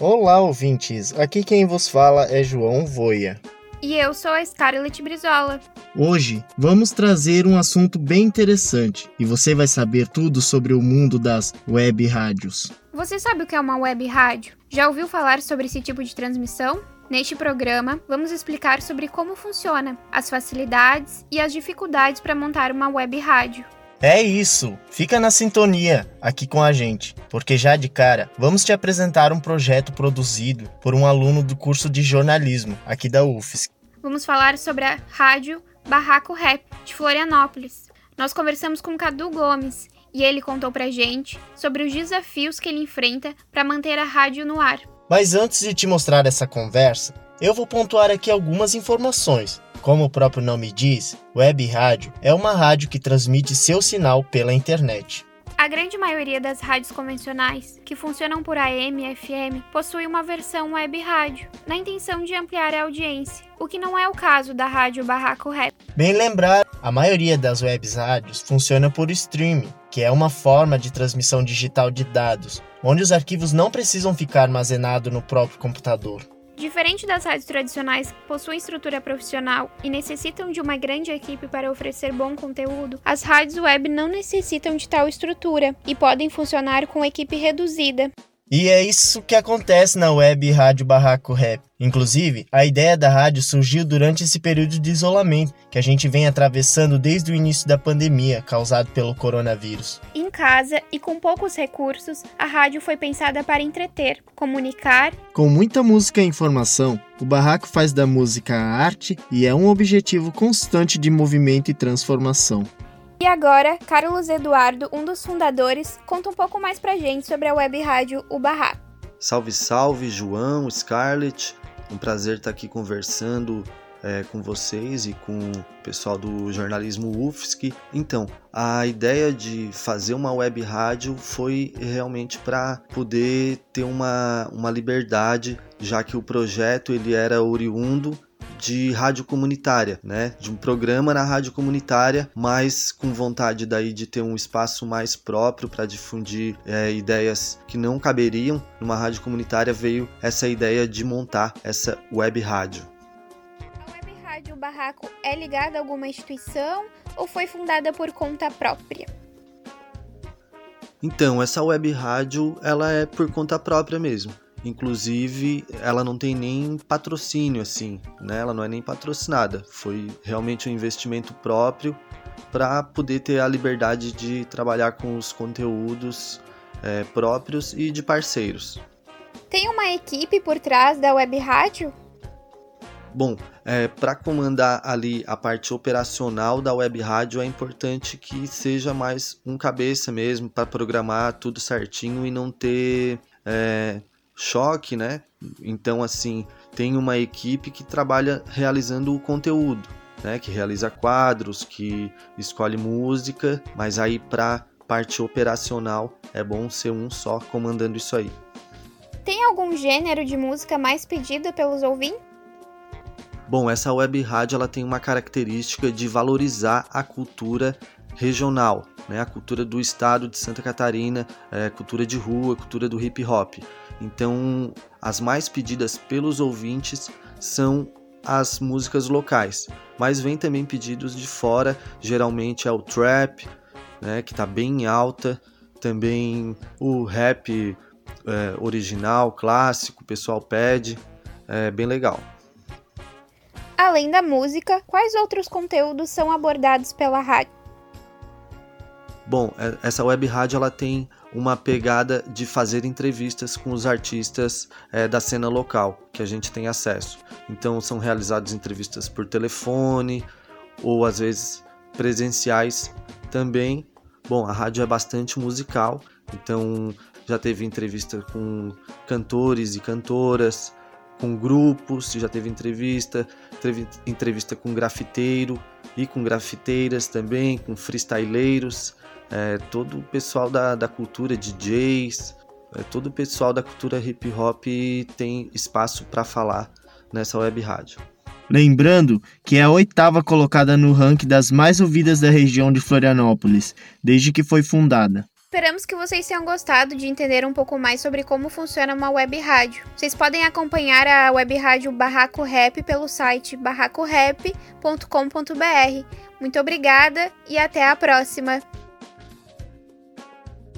Olá, ouvintes! Aqui quem vos fala é João Voia. E eu sou a Scarlett Brizola. Hoje vamos trazer um assunto bem interessante e você vai saber tudo sobre o mundo das web rádios. Você sabe o que é uma web rádio? Já ouviu falar sobre esse tipo de transmissão? Neste programa, vamos explicar sobre como funciona, as facilidades e as dificuldades para montar uma web rádio. É isso! Fica na sintonia aqui com a gente, porque já de cara vamos te apresentar um projeto produzido por um aluno do curso de jornalismo aqui da UFSC. Vamos falar sobre a rádio Barraco Rap de Florianópolis. Nós conversamos com Cadu Gomes e ele contou pra gente sobre os desafios que ele enfrenta para manter a rádio no ar. Mas antes de te mostrar essa conversa, eu vou pontuar aqui algumas informações como o próprio nome diz, web rádio é uma rádio que transmite seu sinal pela internet. A grande maioria das rádios convencionais, que funcionam por AM e FM, possui uma versão web rádio, na intenção de ampliar a audiência, o que não é o caso da rádio Barraco Rap. Bem lembrar, a maioria das web rádios funciona por streaming, que é uma forma de transmissão digital de dados, onde os arquivos não precisam ficar armazenados no próprio computador. Diferente das rádios tradicionais que possuem estrutura profissional e necessitam de uma grande equipe para oferecer bom conteúdo, as rádios web não necessitam de tal estrutura e podem funcionar com equipe reduzida. E é isso que acontece na web Rádio Barraco Rap. Inclusive, a ideia da rádio surgiu durante esse período de isolamento que a gente vem atravessando desde o início da pandemia causado pelo coronavírus. Em casa e com poucos recursos, a rádio foi pensada para entreter, comunicar. Com muita música e informação, o Barraco faz da música a arte e é um objetivo constante de movimento e transformação. E agora, Carlos Eduardo, um dos fundadores, conta um pouco mais pra gente sobre a web rádio O. Salve, salve, João, Scarlett. Um prazer estar aqui conversando é, com vocês e com o pessoal do jornalismo UFSC. Então, a ideia de fazer uma web rádio foi realmente para poder ter uma, uma liberdade, já que o projeto ele era oriundo de rádio comunitária, né? De um programa na rádio comunitária, mas com vontade daí de ter um espaço mais próprio para difundir é, ideias que não caberiam numa rádio comunitária, veio essa ideia de montar essa web rádio. A web rádio Barraco é ligada a alguma instituição ou foi fundada por conta própria? Então, essa web rádio, ela é por conta própria mesmo. Inclusive, ela não tem nem patrocínio assim, né? Ela não é nem patrocinada. Foi realmente um investimento próprio para poder ter a liberdade de trabalhar com os conteúdos é, próprios e de parceiros. Tem uma equipe por trás da web rádio? Bom, é, para comandar ali a parte operacional da web rádio é importante que seja mais um cabeça mesmo para programar tudo certinho e não ter é, choque, né? Então, assim, tem uma equipe que trabalha realizando o conteúdo, né? Que realiza quadros, que escolhe música, mas aí para parte operacional é bom ser um só comandando isso aí. Tem algum gênero de música mais pedido pelos ouvintes? Bom, essa web rádio ela tem uma característica de valorizar a cultura regional, né? a cultura do estado de Santa Catarina, é, cultura de rua, cultura do hip hop. Então, as mais pedidas pelos ouvintes são as músicas locais, mas vem também pedidos de fora, geralmente é o trap, né, que está bem alta, também o rap é, original, clássico, o pessoal pede, é bem legal. Além da música, quais outros conteúdos são abordados pela rádio? Bom, é, essa web rádio ela tem uma pegada de fazer entrevistas com os artistas é, da cena local que a gente tem acesso. Então são realizadas entrevistas por telefone ou às vezes presenciais também. Bom, a rádio é bastante musical, então já teve entrevista com cantores e cantoras, com grupos, já teve entrevista, teve entrevista com grafiteiro e com grafiteiras também, com freestyleiros é, todo o pessoal da, da cultura, DJs, é, todo o pessoal da cultura hip hop tem espaço para falar nessa web rádio. Lembrando que é a oitava colocada no ranking das mais ouvidas da região de Florianópolis, desde que foi fundada. Esperamos que vocês tenham gostado de entender um pouco mais sobre como funciona uma web rádio. Vocês podem acompanhar a web rádio Barraco Rap pelo site barracorap.com.br. Muito obrigada e até a próxima!